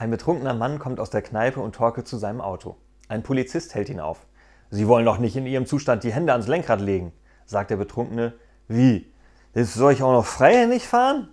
Ein betrunkener Mann kommt aus der Kneipe und torkelt zu seinem Auto. Ein Polizist hält ihn auf. Sie wollen doch nicht in Ihrem Zustand die Hände ans Lenkrad legen, sagt der Betrunkene. Wie? Jetzt soll ich auch noch freihändig fahren?